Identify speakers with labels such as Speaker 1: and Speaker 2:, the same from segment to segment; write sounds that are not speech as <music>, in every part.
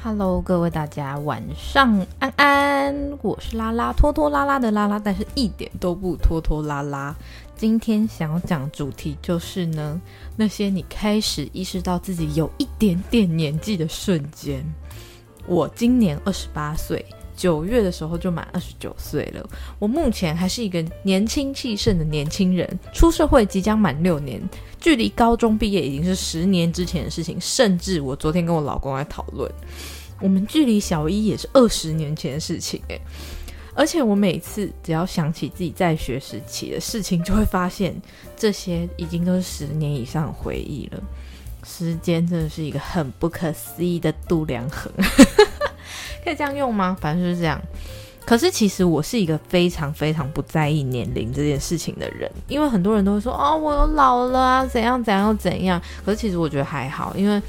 Speaker 1: Hello，各位大家晚上安安，我是拉拉，拖拖拉拉的拉拉，但是一点都不拖拖拉拉。今天想要讲主题就是呢，那些你开始意识到自己有一点点年纪的瞬间。我今年二十八岁，九月的时候就满二十九岁了。我目前还是一个年轻气盛的年轻人，出社会即将满六年，距离高中毕业已经是十年之前的事情。甚至我昨天跟我老公在讨论，我们距离小一也是二十年前的事情诶。而且我每次只要想起自己在学时期的事情，就会发现这些已经都是十年以上回忆了。时间真的是一个很不可思议的度量衡，可以这样用吗？反正就是这样。可是其实我是一个非常非常不在意年龄这件事情的人，因为很多人都会说哦，我又老了啊，怎样怎样又怎样。可是其实我觉得还好，因为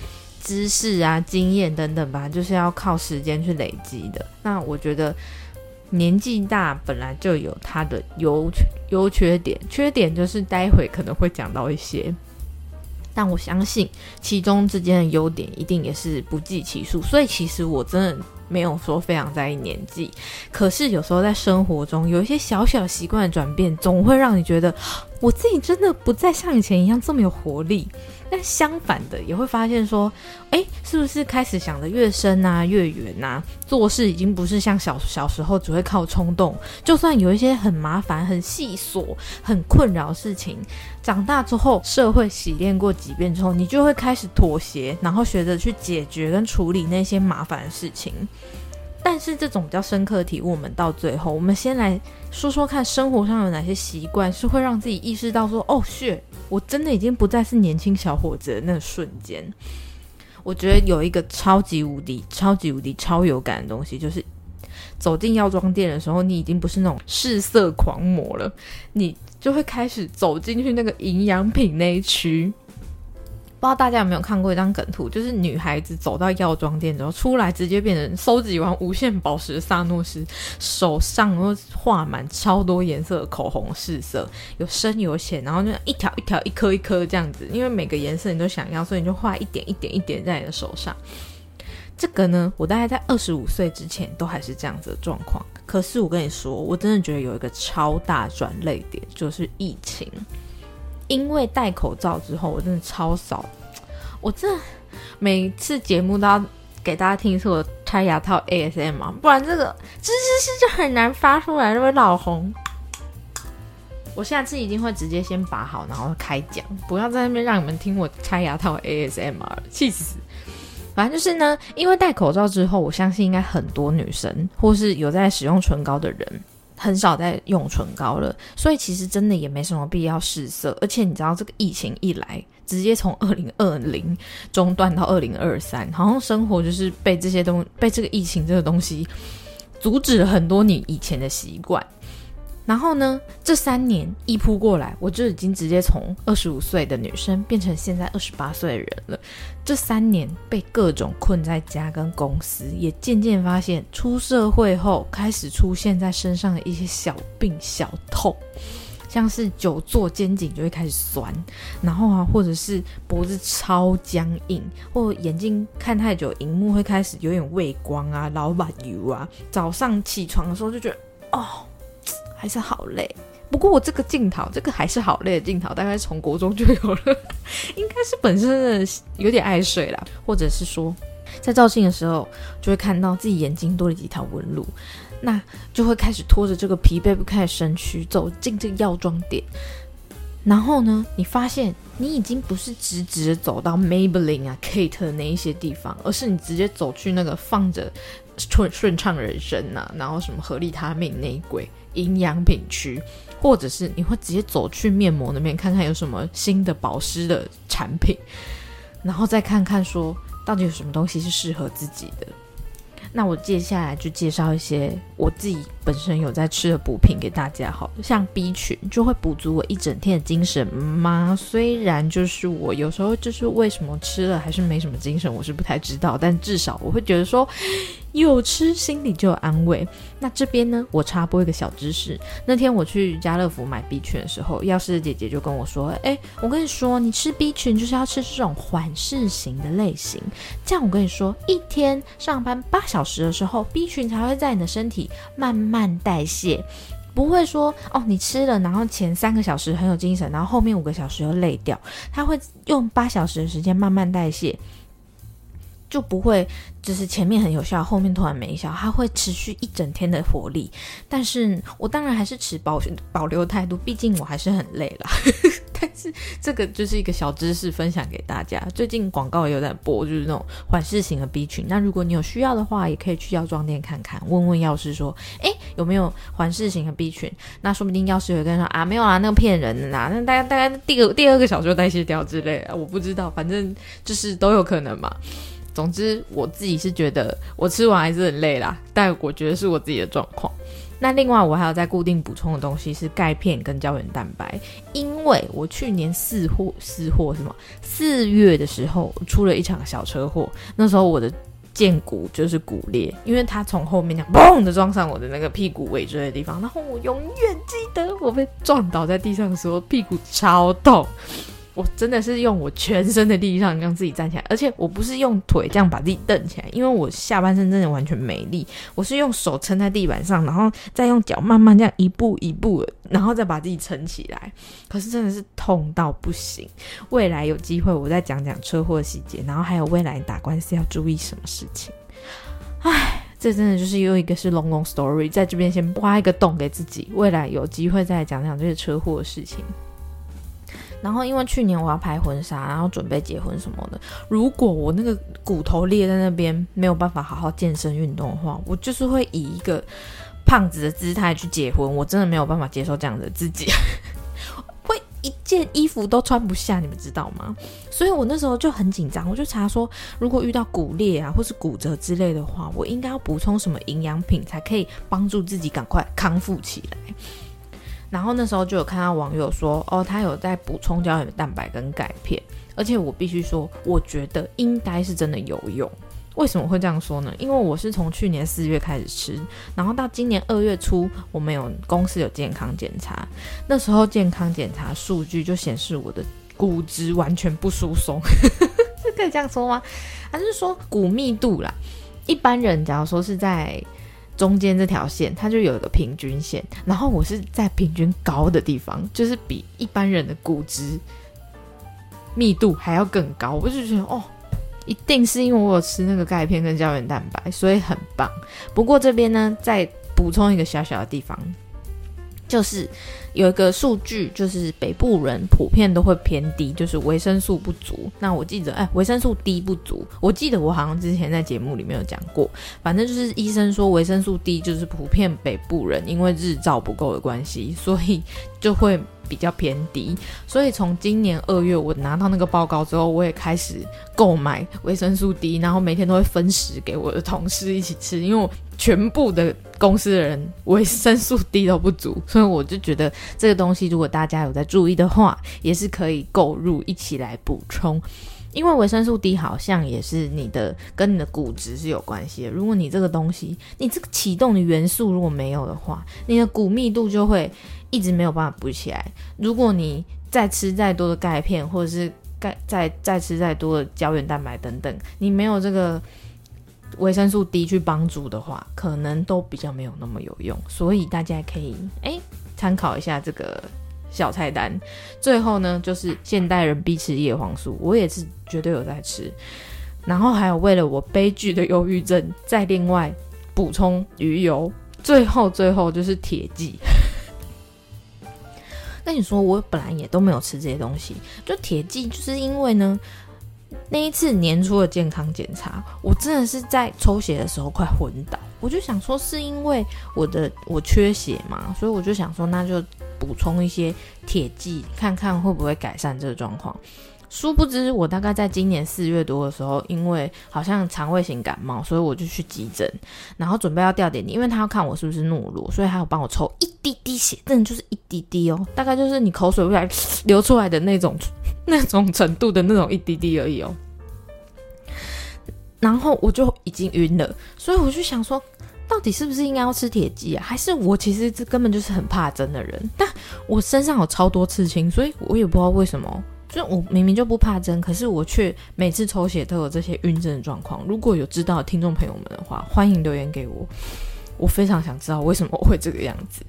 Speaker 1: 知识啊、经验等等吧，就是要靠时间去累积的。那我觉得。年纪大本来就有它的优优缺点，缺点就是待会可能会讲到一些，但我相信其中之间的优点一定也是不计其数，所以其实我真的没有说非常在意年纪，可是有时候在生活中有一些小小习惯的转变，总会让你觉得我自己真的不再像以前一样这么有活力。但相反的，也会发现说，哎，是不是开始想的越深啊，越远啊？做事已经不是像小小时候只会靠冲动，就算有一些很麻烦、很细琐、很困扰的事情，长大之后社会洗练过几遍之后，你就会开始妥协，然后学着去解决跟处理那些麻烦的事情。但是这种比较深刻的体悟，我们到最后，我们先来说说看，生活上有哪些习惯是会让自己意识到说，哦，血，我真的已经不再是年轻小伙子的那瞬间。我觉得有一个超级无敌、超级无敌、超有感的东西，就是走进药妆店的时候，你已经不是那种试色狂魔了，你就会开始走进去那个营养品那一区。不知道大家有没有看过一张梗图，就是女孩子走到药妆店之后出来，直接变成收集完无限宝石的萨诺斯，手上都画满超多颜色的口红试色，有深有浅，然后就一条一条、一颗一颗这样子，因为每个颜色你都想要，所以你就画一点一点一点在你的手上。这个呢，我大概在二十五岁之前都还是这样子的状况，可是我跟你说，我真的觉得有一个超大转泪点，就是疫情。因为戴口罩之后，我真的超少。我这每次节目都要给大家听一次我拆牙套 ASMR，，不然这个吱吱吱就很难发出来，就会老红。我下次一定会直接先拔好，然后开讲，不要在那边让你们听我拆牙套 ASMR，气死。反正就是呢，因为戴口罩之后，我相信应该很多女生或是有在使用唇膏的人。很少再用唇膏了，所以其实真的也没什么必要试色。而且你知道，这个疫情一来，直接从二零二零中断到二零二三，好像生活就是被这些东被这个疫情这个东西阻止了很多你以前的习惯。然后呢？这三年一扑过来，我就已经直接从二十五岁的女生变成现在二十八岁的人了。这三年被各种困在家跟公司，也渐渐发现出社会后开始出现在身上的一些小病小痛，像是久坐肩颈就会开始酸，然后啊，或者是脖子超僵硬，或眼睛看太久荧幕会开始有点畏光啊、老板油啊。早上起床的时候就觉得哦。还是好累，不过我这个镜头，这个还是好累的镜头，大概从国中就有了，<laughs> 应该是本身的有点爱睡啦，或者是说在照镜的时候就会看到自己眼睛多了几条纹路，那就会开始拖着这个疲惫不堪的身躯走进这个药妆店，然后呢，你发现你已经不是直直的走到 Maybelline 啊、Kate 那一些地方，而是你直接走去那个放着顺顺畅人生呐，然后什么合利他命那一柜。营养品区，或者是你会直接走去面膜那边看看有什么新的保湿的产品，然后再看看说到底有什么东西是适合自己的。那我接下来就介绍一些我自己本身有在吃的补品给大家，好像 B 群就会补足我一整天的精神吗？虽然就是我有时候就是为什么吃了还是没什么精神，我是不太知道，但至少我会觉得说。有吃心里就有安慰。那这边呢，我插播一个小知识。那天我去家乐福买 B 群的时候，药师姐姐就跟我说：“哎，我跟你说，你吃 B 群就是要吃这种缓释型的类型。这样我跟你说，一天上班八小时的时候，B 群才会在你的身体慢慢代谢，不会说哦，你吃了，然后前三个小时很有精神，然后后面五个小时又累掉。它会用八小时的时间慢慢代谢。”就不会，就是前面很有效，后面突然没效，它会持续一整天的活力。但是我当然还是持保保留态度，毕竟我还是很累了。<laughs> 但是这个就是一个小知识分享给大家。最近广告也有在播，就是那种缓释型的 B 群。那如果你有需要的话，也可以去药妆店看看，问问药师说，哎，有没有缓释型的 B 群？那说不定药师有跟说啊，没有啊，那个骗人的啦，那大概大概第二第二个小时就代谢掉之类，我不知道，反正就是都有可能嘛。总之，我自己是觉得我吃完还是很累啦，但我觉得是我自己的状况。那另外，我还有在固定补充的东西是钙片跟胶原蛋白，因为我去年四货四货什么四月的时候出了一场小车祸，那时候我的剑骨就是骨裂，因为它从后面这样嘣的撞上我的那个屁股尾椎的地方，然后我永远记得我被撞倒在地上的时候，屁股超痛。我真的是用我全身的力量让自己站起来，而且我不是用腿这样把自己蹬起来，因为我下半身真的完全没力。我是用手撑在地板上，然后再用脚慢慢这样一步一步，然后再把自己撑起来。可是真的是痛到不行。未来有机会我再讲讲车祸细节，然后还有未来打官司要注意什么事情。唉，这真的就是又一个是龙龙 story，在这边先挖一个洞给自己，未来有机会再讲讲这些车祸的事情。然后，因为去年我要拍婚纱，然后准备结婚什么的。如果我那个骨头裂在那边，没有办法好好健身运动的话，我就是会以一个胖子的姿态去结婚。我真的没有办法接受这样的自己，<laughs> 会一件衣服都穿不下，你们知道吗？所以我那时候就很紧张，我就查说，如果遇到骨裂啊，或是骨折之类的话，我应该要补充什么营养品才可以帮助自己赶快康复起来。然后那时候就有看到网友说，哦，他有在补充胶原蛋白跟钙片，而且我必须说，我觉得应该是真的有用。为什么会这样说呢？因为我是从去年四月开始吃，然后到今年二月初，我们有公司有健康检查，那时候健康检查数据就显示我的骨质完全不疏松，这 <laughs> 可以这样说吗？<laughs> 还是说骨密度啦？一般人假如说是在。中间这条线，它就有一个平均线，然后我是在平均高的地方，就是比一般人的骨质密度还要更高，我就觉得哦，一定是因为我有吃那个钙片跟胶原蛋白，所以很棒。不过这边呢，再补充一个小小的地方。就是有一个数据，就是北部人普遍都会偏低，就是维生素不足。那我记得，哎，维生素 D 不足，我记得我好像之前在节目里面有讲过。反正就是医生说维生素 D 就是普遍北部人因为日照不够的关系，所以就会比较偏低。所以从今年二月我拿到那个报告之后，我也开始购买维生素 D，然后每天都会分食给我的同事一起吃，因为我。全部的公司的人维生素 D 都不足，所以我就觉得这个东西，如果大家有在注意的话，也是可以购入一起来补充。因为维生素 D 好像也是你的跟你的骨质是有关系的。如果你这个东西，你这个启动的元素如果没有的话，你的骨密度就会一直没有办法补起来。如果你再吃再多的钙片，或者是钙再再吃再多的胶原蛋白等等，你没有这个。维生素 D 去帮助的话，可能都比较没有那么有用，所以大家可以哎参考一下这个小菜单。最后呢，就是现代人必吃叶黄素，我也是绝对有在吃。然后还有为了我悲剧的忧郁症，再另外补充鱼油。最后最后就是铁剂。跟你说，我本来也都没有吃这些东西，就铁剂，就是因为呢。那一次年初的健康检查，我真的是在抽血的时候快昏倒。我就想说，是因为我的我缺血嘛，所以我就想说，那就补充一些铁剂，看看会不会改善这个状况。殊不知，我大概在今年四月多的时候，因为好像肠胃型感冒，所以我就去急诊，然后准备要吊点滴，因为他要看我是不是懦弱，所以他有帮我抽一滴滴血，真的就是一滴滴哦，大概就是你口水未来 <sniffs> 流出来的那种 <laughs> 那种程度的那种一滴滴而已哦。然后我就已经晕了，所以我就想说，到底是不是应该要吃铁剂啊？还是我其实这根本就是很怕针的人？但我身上有超多刺青，所以我也不知道为什么。就我明明就不怕针，可是我却每次抽血都有这些晕针的状况。如果有知道听众朋友们的话，欢迎留言给我，我非常想知道为什么会这个样子。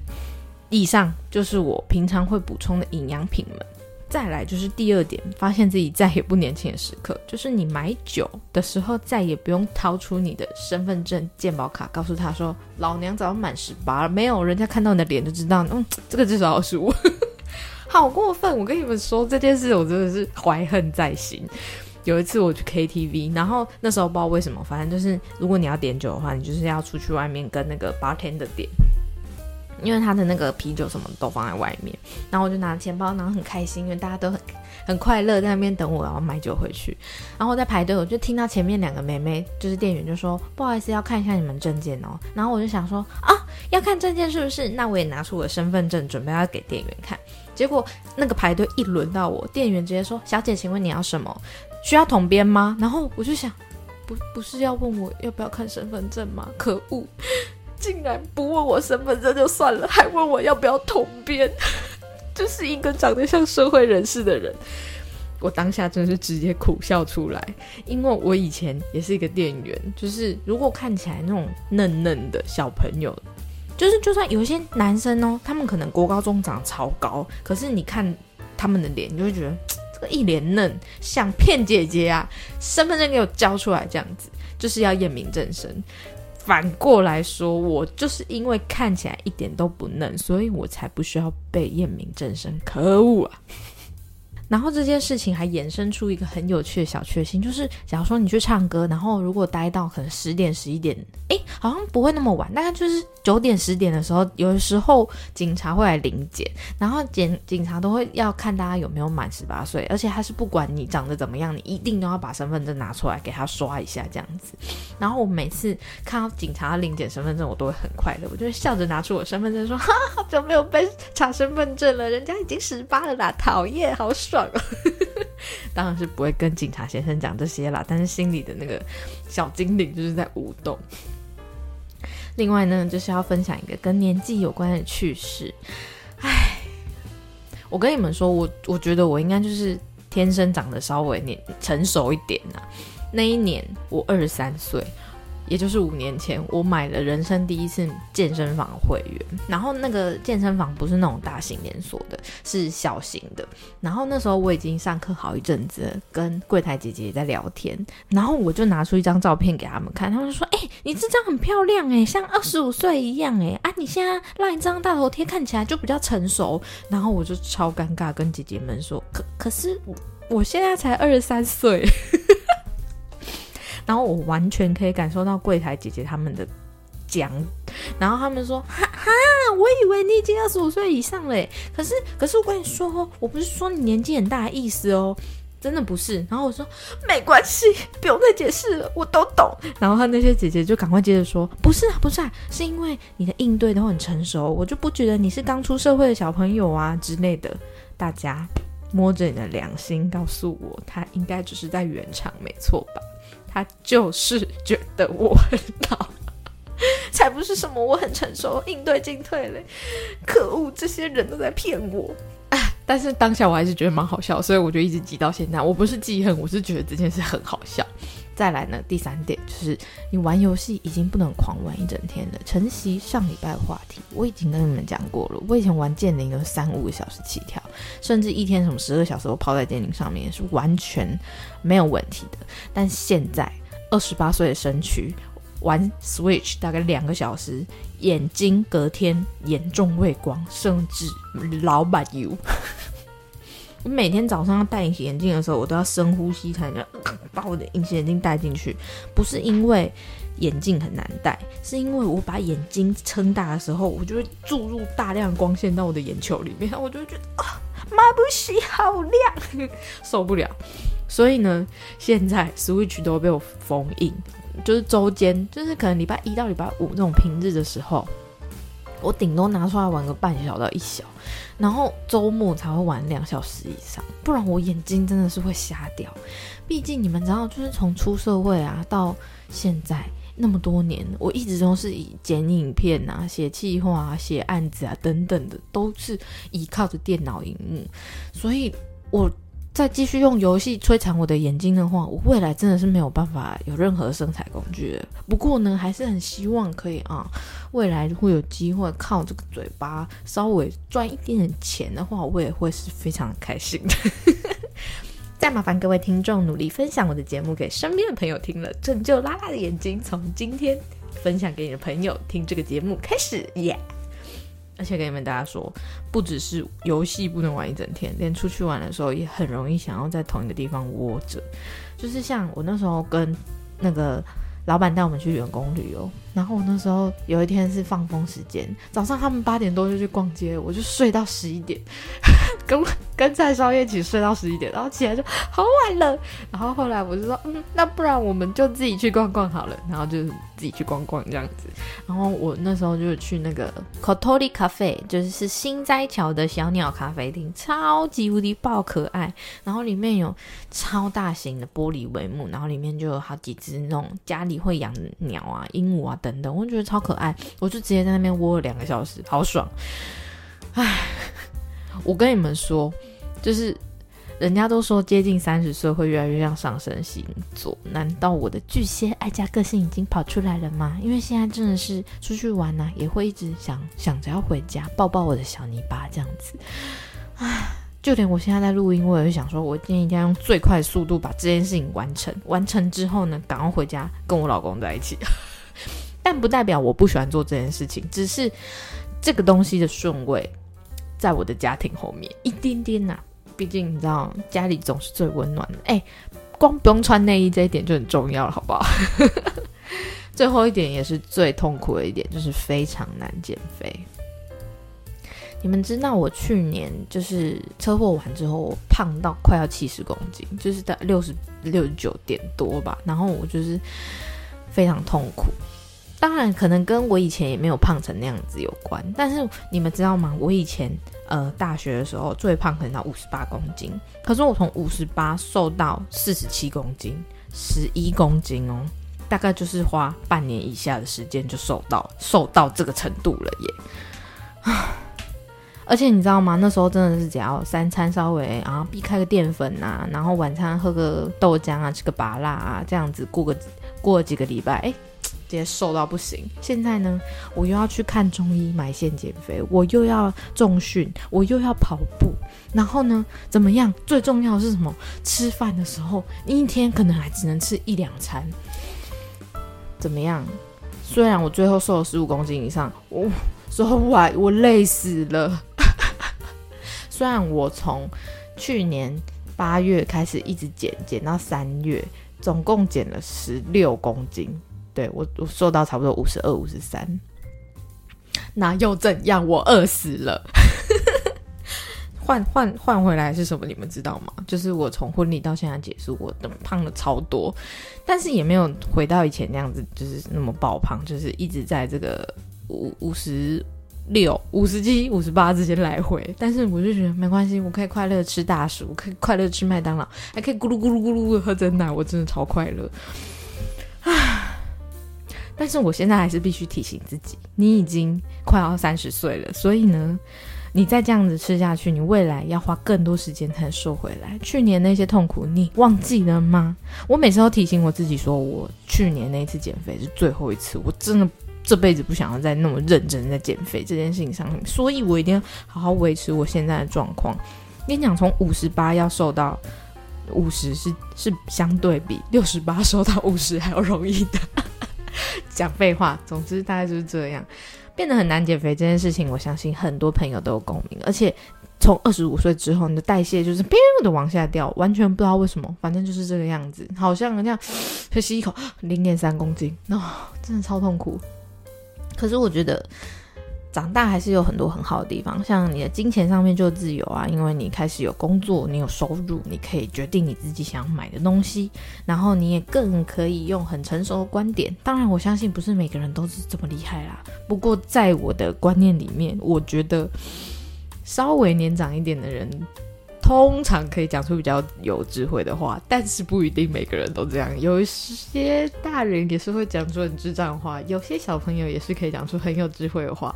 Speaker 1: 以上就是我平常会补充的营养品们。再来就是第二点，发现自己再也不年轻的时刻，就是你买酒的时候再也不用掏出你的身份证、健保卡，告诉他说：“老娘早满十八了。”没有，人家看到你的脸就知道，嗯，这个至少是我。好过分！我跟你们说这件事，我真的是怀恨在心。有一次我去 KTV，然后那时候不知道为什么，反正就是如果你要点酒的话，你就是要出去外面跟那个 bartender 点，因为他的那个啤酒什么都放在外面。然后我就拿钱包，然后很开心，因为大家都很很快乐在那边等我，然后买酒回去。然后我在排队，我就听到前面两个妹妹，就是店员就说：“不好意思，要看一下你们证件哦。”然后我就想说：“啊，要看证件是不是？那我也拿出我的身份证，准备要给店员看。”结果那个排队一轮到我，店员直接说：“小姐，请问你要什么？需要统编吗？”然后我就想，不不是要问我要不要看身份证吗？可恶，竟然不问我身份证就算了，还问我要不要统编，<laughs> 就是一个长得像社会人士的人。我当下真是直接苦笑出来，因为我以前也是一个店员，就是如果看起来那种嫩嫩的小朋友。就是，就算有一些男生哦，他们可能国高中长超高，可是你看他们的脸，你就会觉得这个一脸嫩，想骗姐姐啊！身份证给我交出来，这样子就是要验明正身。反过来说，我就是因为看起来一点都不嫩，所以我才不需要被验明正身。可恶啊！然后这件事情还衍生出一个很有趣的小确幸，就是假如说你去唱歌，然后如果待到可能十点十一点，哎，好像不会那么晚，大概就是九点十点的时候，有的时候警察会来临检，然后检警察都会要看大家有没有满十八岁，而且他是不管你长得怎么样，你一定都要把身份证拿出来给他刷一下这样子。然后我每次看到警察临检身份证，我都会很快乐，我就会笑着拿出我身份证说：“哈，好久没有被查身份证了，人家已经十八了啦，讨厌，好爽。” <laughs> 当然是不会跟警察先生讲这些啦，但是心里的那个小精灵就是在舞动。另外呢，就是要分享一个跟年纪有关的趣事。唉，我跟你们说，我我觉得我应该就是天生长得稍微年成熟一点呐。那一年我二十三岁。也就是五年前，我买了人生第一次健身房会员，然后那个健身房不是那种大型连锁的，是小型的。然后那时候我已经上课好一阵子，跟柜台姐姐在聊天，然后我就拿出一张照片给他们看，他们就说：“哎，你这张很漂亮哎，像二十五岁一样哎，啊，你现在让一张大头贴看起来就比较成熟。”然后我就超尴尬，跟姐姐们说：“可可是我现在才二十三岁。” <laughs> 然后我完全可以感受到柜台姐姐他们的讲，然后他们说哈哈，我以为你已经二十五岁以上了，可是可是我跟你说，我不是说你年纪很大的意思哦，真的不是。然后我说没关系，不用再解释了，我都懂。然后他那些姐姐就赶快接着说，不是啊，不是啊，是因为你的应对都很成熟，我就不觉得你是刚出社会的小朋友啊之类的。大家摸着你的良心告诉我，他应该只是在圆场，没错吧？他就是觉得我很老，<laughs> 才不是什么我很成熟，应对进退嘞！可恶，这些人都在骗我！但是当下我还是觉得蛮好笑，所以我就一直记到现在。我不是记恨，我是觉得这件事很好笑。再来呢，第三点就是你玩游戏已经不能狂玩一整天了。晨曦上礼拜的话题我已经跟你们讲过了，我以前玩剑灵有三五个小时起跳，甚至一天什么十二小时都泡在剑灵上面是完全没有问题的。但现在二十八岁的身躯玩 Switch 大概两个小时，眼睛隔天严重畏光，甚至老板油。我每天早上要戴隐形眼镜的时候，我都要深呼吸才能 <laughs> 把我的隐形眼镜戴进去。不是因为眼镜很难戴，是因为我把眼睛撑大的时候，我就会注入大量光线到我的眼球里面，我就会觉得啊，妈不洗好亮，<laughs> 受不了。所以呢，现在 Switch 都被我封印，就是周间，就是可能礼拜一到礼拜五这种平日的时候，我顶多拿出来玩个半小到一小，然后周末才会玩两小时以上，不然我眼睛真的是会瞎掉。毕竟你们知道，就是从出社会啊到现在。那么多年，我一直都是以剪影片啊、写计划啊、写案子啊等等的，都是依靠着电脑荧幕。所以，我再继续用游戏摧残我的眼睛的话，我未来真的是没有办法有任何生财工具。不过呢，还是很希望可以啊，未来会有机会靠这个嘴巴稍微赚一点点钱的话，我也会是非常开心的。<laughs> 再麻烦各位听众努力分享我的节目给身边的朋友听了，拯救拉拉的眼睛。从今天分享给你的朋友听这个节目开始，耶！而且跟你们大家说，不只是游戏不能玩一整天，连出去玩的时候也很容易想要在同一个地方窝着。就是像我那时候跟那个老板带我们去员工旅游，然后我那时候有一天是放风时间，早上他们八点多就去逛街，我就睡到十一点。跟 <laughs> 跟蔡少爷一起睡到十一点，然后起来就好晚了。然后后来我就说，嗯，那不然我们就自己去逛逛好了。然后就自己去逛逛这样子。然后我那时候就去那个 Kotori Cafe，就是是新斋桥的小鸟咖啡厅，超级无敌爆可爱。然后里面有超大型的玻璃帷幕，然后里面就有好几只那种家里会养鸟啊、鹦鹉啊等等，我觉得超可爱。我就直接在那边窝了两个小时，好爽。唉。我跟你们说，就是人家都说接近三十岁会越来越像上升星座，难道我的巨蟹爱家个性已经跑出来了吗？因为现在真的是出去玩呢，也会一直想想着要回家抱抱我的小泥巴这样子。唉，就连我现在在录音，我也会想说，我今天一定要用最快速度把这件事情完成。完成之后呢，赶快回家跟我老公在一起。<laughs> 但不代表我不喜欢做这件事情，只是这个东西的顺位。在我的家庭后面一点点呐，毕竟你知道家里总是最温暖的。哎，光不用穿内衣这一点就很重要了，好不好？<laughs> 最后一点也是最痛苦的一点，就是非常难减肥。你们知道我去年就是车祸完之后，我胖到快要七十公斤，就是在六十六十九点多吧，然后我就是非常痛苦。当然，可能跟我以前也没有胖成那样子有关。但是你们知道吗？我以前呃大学的时候最胖可能到五十八公斤，可是我从五十八瘦到四十七公斤，十一公斤哦，大概就是花半年以下的时间就瘦到瘦到这个程度了耶！<sighs> 而且你知道吗？那时候真的是只要三餐稍微啊避开个淀粉啊，然后晚餐喝个豆浆啊，吃个拔辣啊，这样子过个过几个礼拜，哎。接瘦到不行，现在呢，我又要去看中医买线减肥，我又要重训，我又要跑步，然后呢，怎么样？最重要的是什么？吃饭的时候，你一天可能还只能吃一两餐，怎么样？虽然我最后瘦了十五公斤以上，我说我我累死了。<laughs> 虽然我从去年八月开始一直减，减到三月，总共减了十六公斤。对我，我瘦到差不多五十二、五十三，那又怎样？我饿死了。<laughs> 换换换回来是什么？你们知道吗？就是我从婚礼到现在结束，我都胖了超多，但是也没有回到以前那样子，就是那么爆胖，就是一直在这个五五十六、五十七、五十八之间来回。但是我就觉得没关系，我可以快乐吃大薯，可以快乐吃麦当劳，还可以咕噜咕噜咕噜的喝真奶，我真的超快乐。但是我现在还是必须提醒自己，你已经快要三十岁了，所以呢，你再这样子吃下去，你未来要花更多时间才能瘦回来。去年那些痛苦，你忘记了吗？我每次都提醒我自己，说我去年那一次减肥是最后一次，我真的这辈子不想要再那么认真在减肥这件事情上面，所以我一定要好好维持我现在的状况。跟你讲，从五十八要瘦到五十，是是相对比六十八瘦到五十还要容易的。讲废话，总之大概就是这样，变得很难减肥这件事情，我相信很多朋友都有共鸣。而且从二十五岁之后，你的代谢就是的往下掉，完全不知道为什么，反正就是这个样子，好像人家就吸一口零点三公斤，哦，真的超痛苦。可是我觉得长大还是有很多很好的地方，像你的金钱上面就自由啊，因为你开始有工作，你有收入，你可以决定你自己想买的东西，然后你也更可以用很成熟的观点。当然，我相信不是每个人都是这么厉害啦。不过在我的观念里面，我觉得稍微年长一点的人。通常可以讲出比较有智慧的话，但是不一定每个人都这样。有一些大人也是会讲出很智障的话，有些小朋友也是可以讲出很有智慧的话。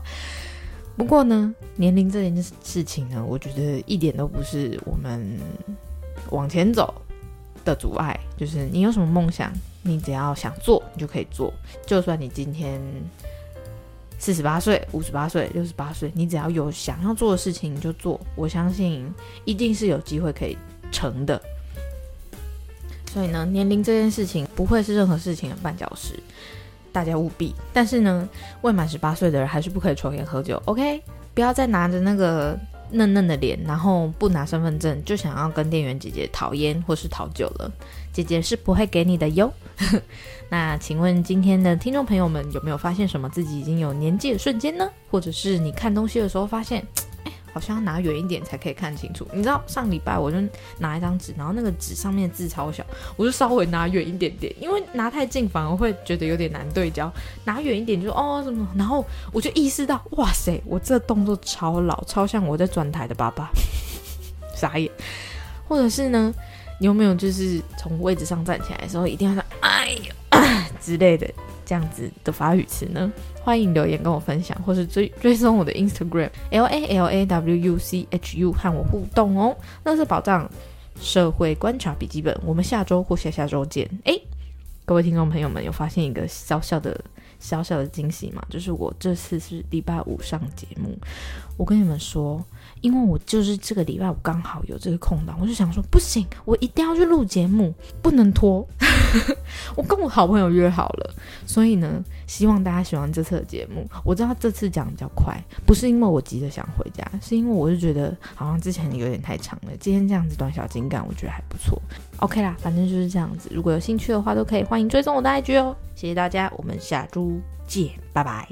Speaker 1: 不过呢，年龄这件事情呢，我觉得一点都不是我们往前走的阻碍。就是你有什么梦想，你只要想做，你就可以做。就算你今天。四十八岁、五十八岁、六十八岁，你只要有想要做的事情，你就做。我相信一定是有机会可以成的。所以呢，年龄这件事情不会是任何事情的绊脚石，大家务必。但是呢，未满十八岁的人还是不可以抽烟喝酒。OK，不要再拿着那个嫩嫩的脸，然后不拿身份证就想要跟店员姐姐讨烟或是讨酒了。姐姐是不会给你的哟。<laughs> 那请问今天的听众朋友们有没有发现什么自己已经有年纪的瞬间呢？或者是你看东西的时候发现，好像要拿远一点才可以看清楚。你知道上礼拜我就拿一张纸，然后那个纸上面字超小，我就稍微拿远一点点，因为拿太近反而会觉得有点难对焦。拿远一点就哦什么，然后我就意识到，哇塞，我这动作超老，超像我在转台的爸爸，<laughs> 傻眼。或者是呢？你有没有就是从位置上站起来的时候，一定要说“哎呦”之类的这样子的法语词呢？欢迎留言跟我分享，或是追追踪我的 Instagram L A L A W U C H U 和我互动哦。那是宝藏社会观察笔记本，我们下周或下下周见。诶，各位听众朋友们，有发现一个小小的小小的惊喜吗？就是我这次是礼拜五上节目，我跟你们说。因为我就是这个礼拜我刚好有这个空档，我就想说不行，我一定要去录节目，不能拖。<laughs> 我跟我好朋友约好了，所以呢，希望大家喜欢这次的节目。我知道这次讲比较快，不是因为我急着想回家，是因为我就觉得好像之前有点太长了。今天这样子短小精干，我觉得还不错。OK 啦，反正就是这样子。如果有兴趣的话，都可以欢迎追踪我的 IG 哦。谢谢大家，我们下周见，拜拜。